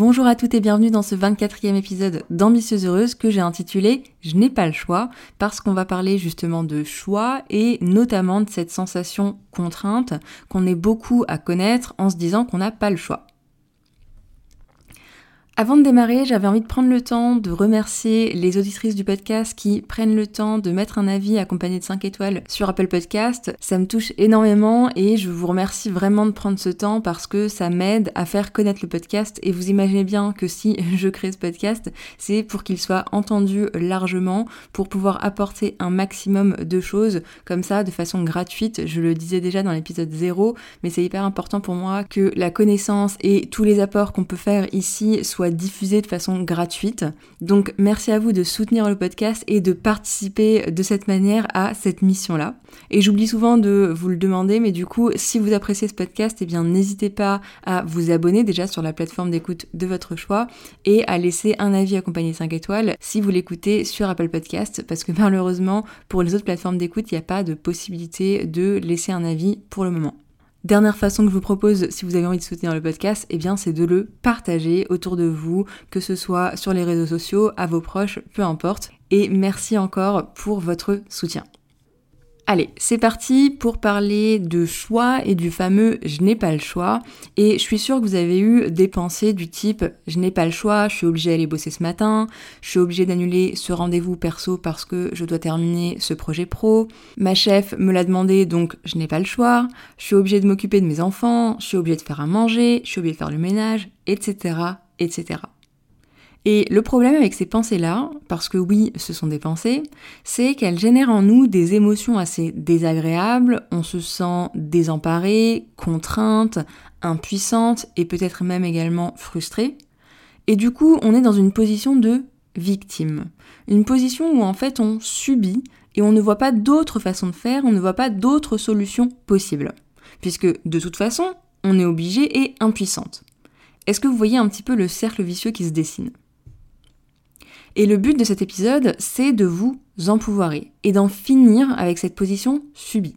Bonjour à toutes et bienvenue dans ce 24e épisode d'Ambitieuse Heureuse que j'ai intitulé Je n'ai pas le choix parce qu'on va parler justement de choix et notamment de cette sensation contrainte qu'on est beaucoup à connaître en se disant qu'on n'a pas le choix. Avant de démarrer, j'avais envie de prendre le temps de remercier les auditrices du podcast qui prennent le temps de mettre un avis accompagné de 5 étoiles sur Apple Podcast. Ça me touche énormément et je vous remercie vraiment de prendre ce temps parce que ça m'aide à faire connaître le podcast et vous imaginez bien que si je crée ce podcast, c'est pour qu'il soit entendu largement, pour pouvoir apporter un maximum de choses comme ça de façon gratuite. Je le disais déjà dans l'épisode 0, mais c'est hyper important pour moi que la connaissance et tous les apports qu'on peut faire ici soient diffusé de façon gratuite. Donc merci à vous de soutenir le podcast et de participer de cette manière à cette mission-là. Et j'oublie souvent de vous le demander, mais du coup, si vous appréciez ce podcast, eh bien n'hésitez pas à vous abonner déjà sur la plateforme d'écoute de votre choix et à laisser un avis accompagné 5 étoiles si vous l'écoutez sur Apple Podcast, parce que malheureusement, pour les autres plateformes d'écoute, il n'y a pas de possibilité de laisser un avis pour le moment. Dernière façon que je vous propose, si vous avez envie de soutenir le podcast, eh bien, c'est de le partager autour de vous, que ce soit sur les réseaux sociaux, à vos proches, peu importe. Et merci encore pour votre soutien. Allez, c'est parti pour parler de choix et du fameux je n'ai pas le choix. Et je suis sûre que vous avez eu des pensées du type je n'ai pas le choix, je suis obligée d'aller bosser ce matin, je suis obligée d'annuler ce rendez-vous perso parce que je dois terminer ce projet pro, ma chef me l'a demandé donc je n'ai pas le choix, je suis obligée de m'occuper de mes enfants, je suis obligée de faire à manger, je suis obligée de faire le ménage, etc. etc. Et le problème avec ces pensées-là, parce que oui, ce sont des pensées, c'est qu'elles génèrent en nous des émotions assez désagréables, on se sent désemparé, contrainte, impuissante et peut-être même également frustré. Et du coup, on est dans une position de victime. Une position où en fait on subit et on ne voit pas d'autre façon de faire, on ne voit pas d'autres solutions possibles. Puisque de toute façon, on est obligé et impuissante. Est-ce que vous voyez un petit peu le cercle vicieux qui se dessine? Et le but de cet épisode, c'est de vous empouvoirer et d'en finir avec cette position subie.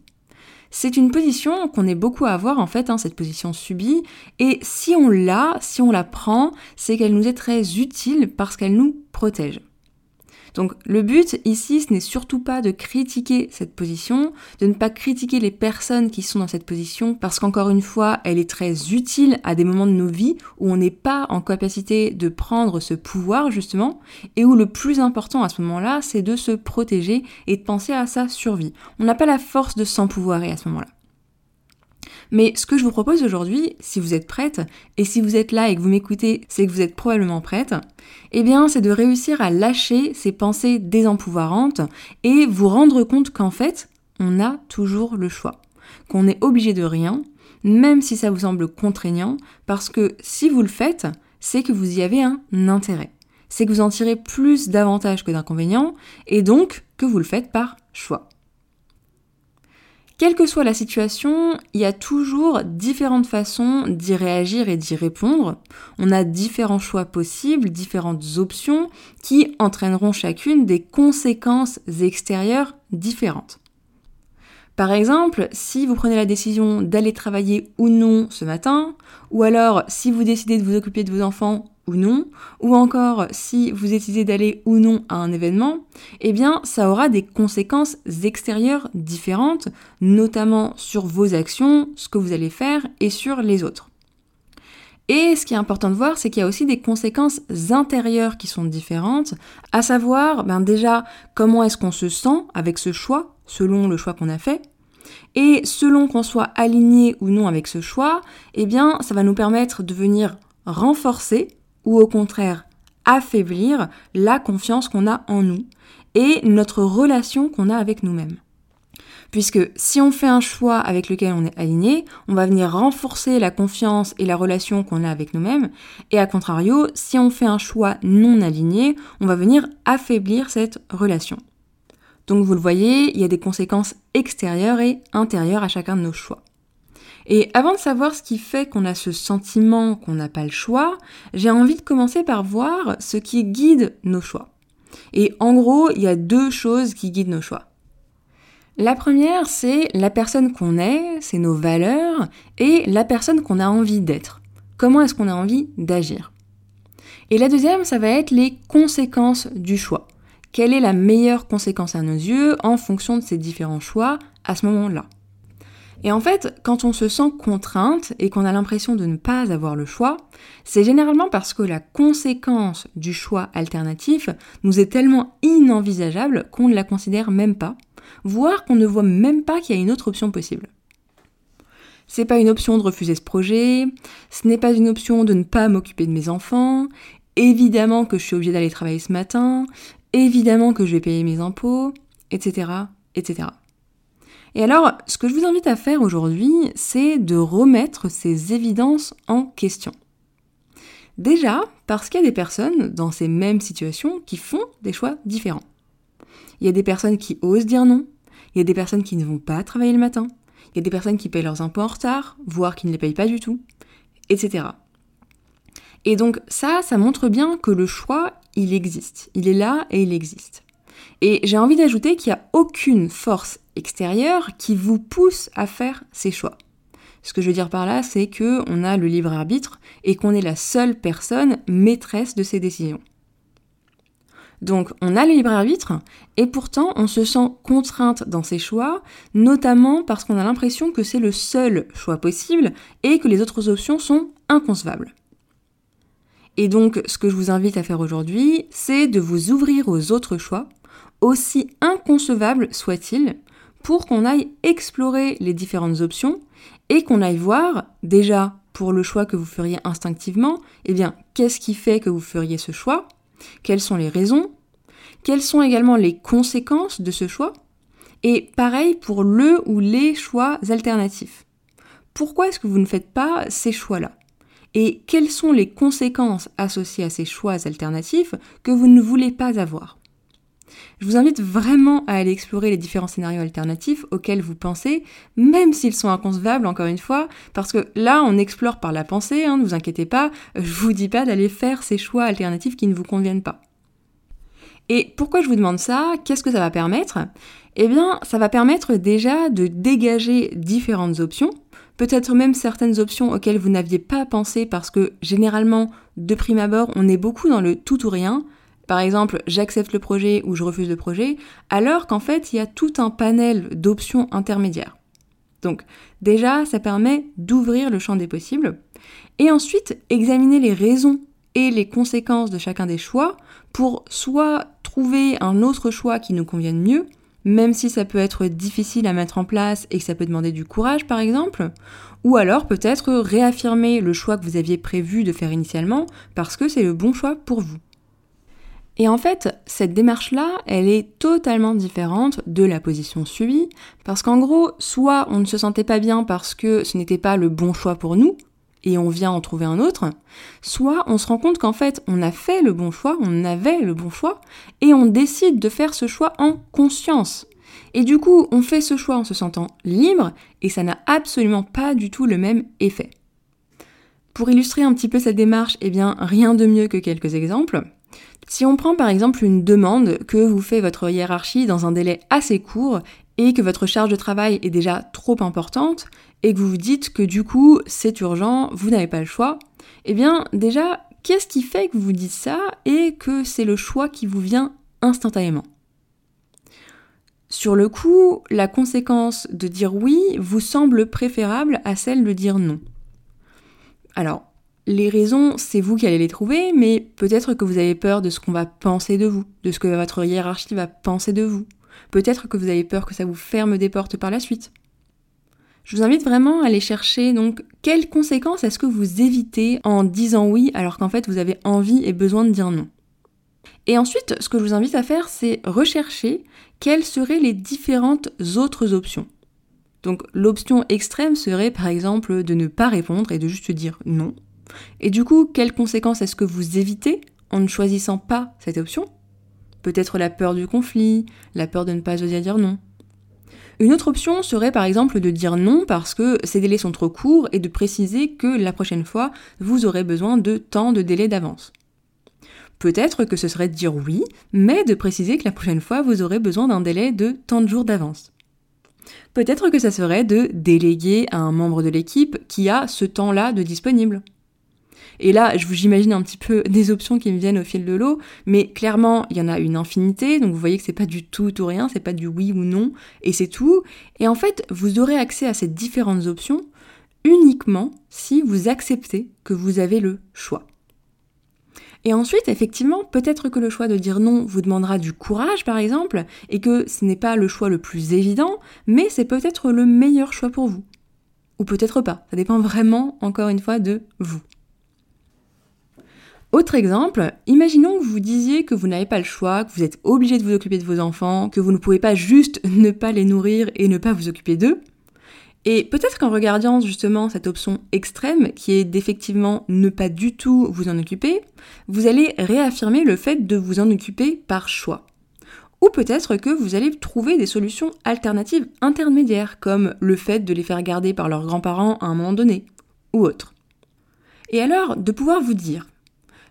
C'est une position qu'on est beaucoup à avoir en fait, hein, cette position subie, et si on l'a, si on la prend, c'est qu'elle nous est très utile parce qu'elle nous protège. Donc le but ici, ce n'est surtout pas de critiquer cette position, de ne pas critiquer les personnes qui sont dans cette position, parce qu'encore une fois, elle est très utile à des moments de nos vies où on n'est pas en capacité de prendre ce pouvoir justement, et où le plus important à ce moment-là, c'est de se protéger et de penser à sa survie. On n'a pas la force de s'empouvoirer à ce moment-là. Mais ce que je vous propose aujourd'hui, si vous êtes prête, et si vous êtes là et que vous m'écoutez, c'est que vous êtes probablement prête, eh bien c'est de réussir à lâcher ces pensées désempouvoirantes et vous rendre compte qu'en fait, on a toujours le choix. Qu'on est obligé de rien, même si ça vous semble contraignant, parce que si vous le faites, c'est que vous y avez un intérêt. C'est que vous en tirez plus d'avantages que d'inconvénients, et donc que vous le faites par choix. Quelle que soit la situation, il y a toujours différentes façons d'y réagir et d'y répondre. On a différents choix possibles, différentes options qui entraîneront chacune des conséquences extérieures différentes. Par exemple, si vous prenez la décision d'aller travailler ou non ce matin, ou alors si vous décidez de vous occuper de vos enfants ou non, ou encore si vous décidez d'aller ou non à un événement, eh bien ça aura des conséquences extérieures différentes, notamment sur vos actions, ce que vous allez faire et sur les autres. Et ce qui est important de voir, c'est qu'il y a aussi des conséquences intérieures qui sont différentes, à savoir ben déjà comment est-ce qu'on se sent avec ce choix, selon le choix qu'on a fait, et selon qu'on soit aligné ou non avec ce choix, eh bien ça va nous permettre de venir renforcer ou au contraire affaiblir la confiance qu'on a en nous et notre relation qu'on a avec nous-mêmes. Puisque si on fait un choix avec lequel on est aligné, on va venir renforcer la confiance et la relation qu'on a avec nous-mêmes. Et à contrario, si on fait un choix non aligné, on va venir affaiblir cette relation. Donc vous le voyez, il y a des conséquences extérieures et intérieures à chacun de nos choix. Et avant de savoir ce qui fait qu'on a ce sentiment qu'on n'a pas le choix, j'ai envie de commencer par voir ce qui guide nos choix. Et en gros, il y a deux choses qui guident nos choix. La première, c'est la personne qu'on est, c'est nos valeurs, et la personne qu'on a envie d'être. Comment est-ce qu'on a envie d'agir? Et la deuxième, ça va être les conséquences du choix. Quelle est la meilleure conséquence à nos yeux en fonction de ces différents choix à ce moment-là? Et en fait, quand on se sent contrainte et qu'on a l'impression de ne pas avoir le choix, c'est généralement parce que la conséquence du choix alternatif nous est tellement inenvisageable qu'on ne la considère même pas, voire qu'on ne voit même pas qu'il y a une autre option possible. C'est pas une option de refuser ce projet, ce n'est pas une option de ne pas m'occuper de mes enfants, évidemment que je suis obligée d'aller travailler ce matin, évidemment que je vais payer mes impôts, etc., etc. Et alors, ce que je vous invite à faire aujourd'hui, c'est de remettre ces évidences en question. Déjà, parce qu'il y a des personnes dans ces mêmes situations qui font des choix différents. Il y a des personnes qui osent dire non, il y a des personnes qui ne vont pas travailler le matin, il y a des personnes qui payent leurs impôts en retard, voire qui ne les payent pas du tout, etc. Et donc ça, ça montre bien que le choix, il existe. Il est là et il existe. Et j'ai envie d'ajouter qu'il n'y a aucune force extérieure qui vous pousse à faire ces choix. Ce que je veux dire par là, c'est que on a le libre arbitre et qu'on est la seule personne maîtresse de ses décisions. Donc on a le libre arbitre et pourtant on se sent contrainte dans ses choix, notamment parce qu'on a l'impression que c'est le seul choix possible et que les autres options sont inconcevables. Et donc ce que je vous invite à faire aujourd'hui, c'est de vous ouvrir aux autres choix, aussi inconcevables soient-ils, pour qu'on aille explorer les différentes options et qu'on aille voir déjà pour le choix que vous feriez instinctivement, eh bien, qu'est-ce qui fait que vous feriez ce choix? Quelles sont les raisons? Quelles sont également les conséquences de ce choix? Et pareil pour le ou les choix alternatifs. Pourquoi est-ce que vous ne faites pas ces choix-là? Et quelles sont les conséquences associées à ces choix alternatifs que vous ne voulez pas avoir? Je vous invite vraiment à aller explorer les différents scénarios alternatifs auxquels vous pensez, même s'ils sont inconcevables, encore une fois, parce que là, on explore par la pensée, hein, ne vous inquiétez pas, je vous dis pas d'aller faire ces choix alternatifs qui ne vous conviennent pas. Et pourquoi je vous demande ça? Qu'est-ce que ça va permettre? Eh bien, ça va permettre déjà de dégager différentes options, peut-être même certaines options auxquelles vous n'aviez pas pensé parce que généralement, de prime abord, on est beaucoup dans le tout ou rien, par exemple, j'accepte le projet ou je refuse le projet, alors qu'en fait, il y a tout un panel d'options intermédiaires. Donc, déjà, ça permet d'ouvrir le champ des possibles, et ensuite examiner les raisons et les conséquences de chacun des choix pour soit trouver un autre choix qui nous convienne mieux, même si ça peut être difficile à mettre en place et que ça peut demander du courage par exemple, ou alors peut-être réaffirmer le choix que vous aviez prévu de faire initialement parce que c'est le bon choix pour vous. Et en fait, cette démarche-là, elle est totalement différente de la position suivie, parce qu'en gros, soit on ne se sentait pas bien parce que ce n'était pas le bon choix pour nous, et on vient en trouver un autre, soit on se rend compte qu'en fait, on a fait le bon choix, on avait le bon choix, et on décide de faire ce choix en conscience. Et du coup, on fait ce choix en se sentant libre, et ça n'a absolument pas du tout le même effet. Pour illustrer un petit peu cette démarche, eh bien, rien de mieux que quelques exemples. Si on prend par exemple une demande que vous fait votre hiérarchie dans un délai assez court et que votre charge de travail est déjà trop importante et que vous vous dites que du coup c'est urgent, vous n'avez pas le choix, eh bien déjà, qu'est-ce qui fait que vous dites ça et que c'est le choix qui vous vient instantanément? Sur le coup, la conséquence de dire oui vous semble préférable à celle de dire non. Alors, les raisons, c'est vous qui allez les trouver, mais peut-être que vous avez peur de ce qu'on va penser de vous, de ce que votre hiérarchie va penser de vous. Peut-être que vous avez peur que ça vous ferme des portes par la suite. Je vous invite vraiment à aller chercher donc quelles conséquences est-ce que vous évitez en disant oui alors qu'en fait vous avez envie et besoin de dire non? Et ensuite, ce que je vous invite à faire, c'est rechercher quelles seraient les différentes autres options. Donc l'option extrême serait par exemple de ne pas répondre et de juste dire non. Et du coup, quelles conséquences est-ce que vous évitez en ne choisissant pas cette option? Peut-être la peur du conflit, la peur de ne pas oser dire non. Une autre option serait par exemple de dire non parce que ces délais sont trop courts et de préciser que la prochaine fois, vous aurez besoin de tant de délais d'avance. Peut-être que ce serait de dire oui, mais de préciser que la prochaine fois, vous aurez besoin d'un délai de tant de jours d'avance. Peut-être que ça serait de déléguer à un membre de l'équipe qui a ce temps-là de disponible. Et là, je vous j'imagine un petit peu des options qui me viennent au fil de l'eau, mais clairement, il y en a une infinité, donc vous voyez que c'est pas du tout ou rien, c'est pas du oui ou non, et c'est tout. Et en fait, vous aurez accès à ces différentes options uniquement si vous acceptez que vous avez le choix. Et ensuite, effectivement, peut-être que le choix de dire non vous demandera du courage, par exemple, et que ce n'est pas le choix le plus évident, mais c'est peut-être le meilleur choix pour vous. Ou peut-être pas, ça dépend vraiment, encore une fois, de vous. Autre exemple, imaginons que vous disiez que vous n'avez pas le choix, que vous êtes obligé de vous occuper de vos enfants, que vous ne pouvez pas juste ne pas les nourrir et ne pas vous occuper d'eux. Et peut-être qu'en regardant justement cette option extrême, qui est d'effectivement ne pas du tout vous en occuper, vous allez réaffirmer le fait de vous en occuper par choix. Ou peut-être que vous allez trouver des solutions alternatives intermédiaires, comme le fait de les faire garder par leurs grands-parents à un moment donné, ou autre. Et alors, de pouvoir vous dire,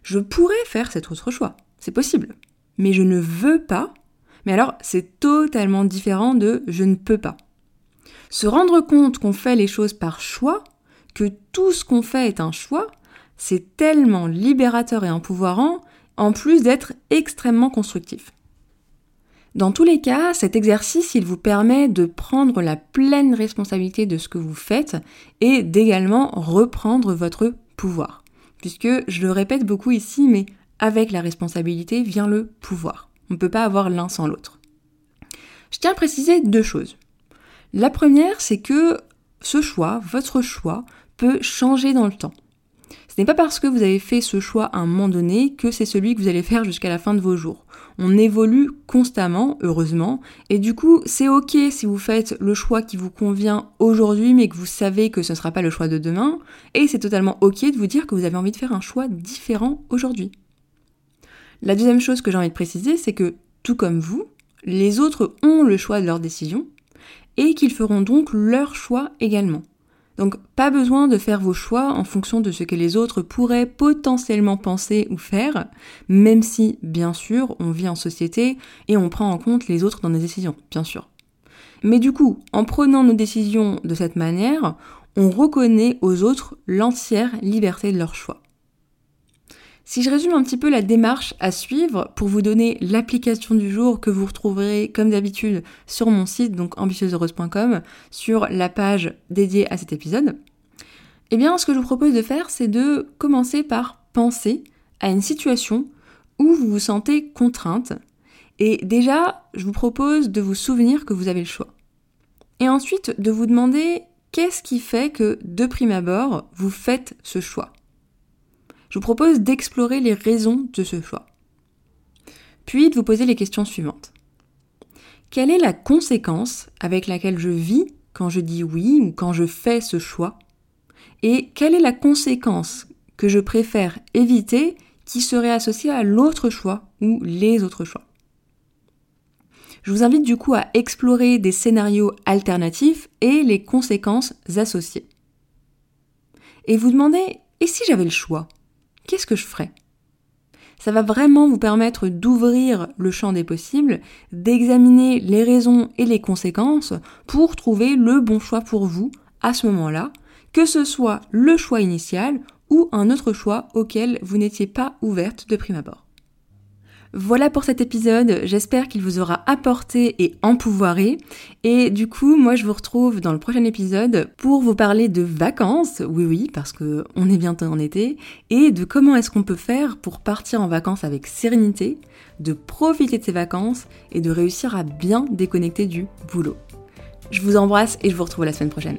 je pourrais faire cet autre choix. C'est possible. Mais je ne veux pas. Mais alors, c'est totalement différent de je ne peux pas. Se rendre compte qu'on fait les choses par choix, que tout ce qu'on fait est un choix, c'est tellement libérateur et empouvoirant, en plus d'être extrêmement constructif. Dans tous les cas, cet exercice, il vous permet de prendre la pleine responsabilité de ce que vous faites et d'également reprendre votre pouvoir puisque je le répète beaucoup ici, mais avec la responsabilité vient le pouvoir. On ne peut pas avoir l'un sans l'autre. Je tiens à préciser deux choses. La première, c'est que ce choix, votre choix, peut changer dans le temps. Ce n'est pas parce que vous avez fait ce choix à un moment donné que c'est celui que vous allez faire jusqu'à la fin de vos jours. On évolue constamment, heureusement, et du coup, c'est ok si vous faites le choix qui vous convient aujourd'hui, mais que vous savez que ce ne sera pas le choix de demain, et c'est totalement ok de vous dire que vous avez envie de faire un choix différent aujourd'hui. La deuxième chose que j'ai envie de préciser, c'est que, tout comme vous, les autres ont le choix de leur décision, et qu'ils feront donc leur choix également. Donc pas besoin de faire vos choix en fonction de ce que les autres pourraient potentiellement penser ou faire, même si, bien sûr, on vit en société et on prend en compte les autres dans nos décisions, bien sûr. Mais du coup, en prenant nos décisions de cette manière, on reconnaît aux autres l'entière liberté de leur choix. Si je résume un petit peu la démarche à suivre pour vous donner l'application du jour que vous retrouverez comme d'habitude sur mon site, donc ambitieuseheureuse.com, sur la page dédiée à cet épisode, eh bien ce que je vous propose de faire, c'est de commencer par penser à une situation où vous vous sentez contrainte. Et déjà, je vous propose de vous souvenir que vous avez le choix. Et ensuite, de vous demander qu'est-ce qui fait que, de prime abord, vous faites ce choix je vous propose d'explorer les raisons de ce choix. Puis de vous poser les questions suivantes. Quelle est la conséquence avec laquelle je vis quand je dis oui ou quand je fais ce choix? Et quelle est la conséquence que je préfère éviter qui serait associée à l'autre choix ou les autres choix? Je vous invite du coup à explorer des scénarios alternatifs et les conséquences associées. Et vous demandez, et si j'avais le choix? Qu'est-ce que je ferais? Ça va vraiment vous permettre d'ouvrir le champ des possibles, d'examiner les raisons et les conséquences pour trouver le bon choix pour vous à ce moment-là, que ce soit le choix initial ou un autre choix auquel vous n'étiez pas ouverte de prime abord. Voilà pour cet épisode, j'espère qu'il vous aura apporté et empouvoiré. Et du coup, moi je vous retrouve dans le prochain épisode pour vous parler de vacances, oui oui, parce que on est bientôt en été, et de comment est-ce qu'on peut faire pour partir en vacances avec sérénité, de profiter de ces vacances et de réussir à bien déconnecter du boulot. Je vous embrasse et je vous retrouve la semaine prochaine.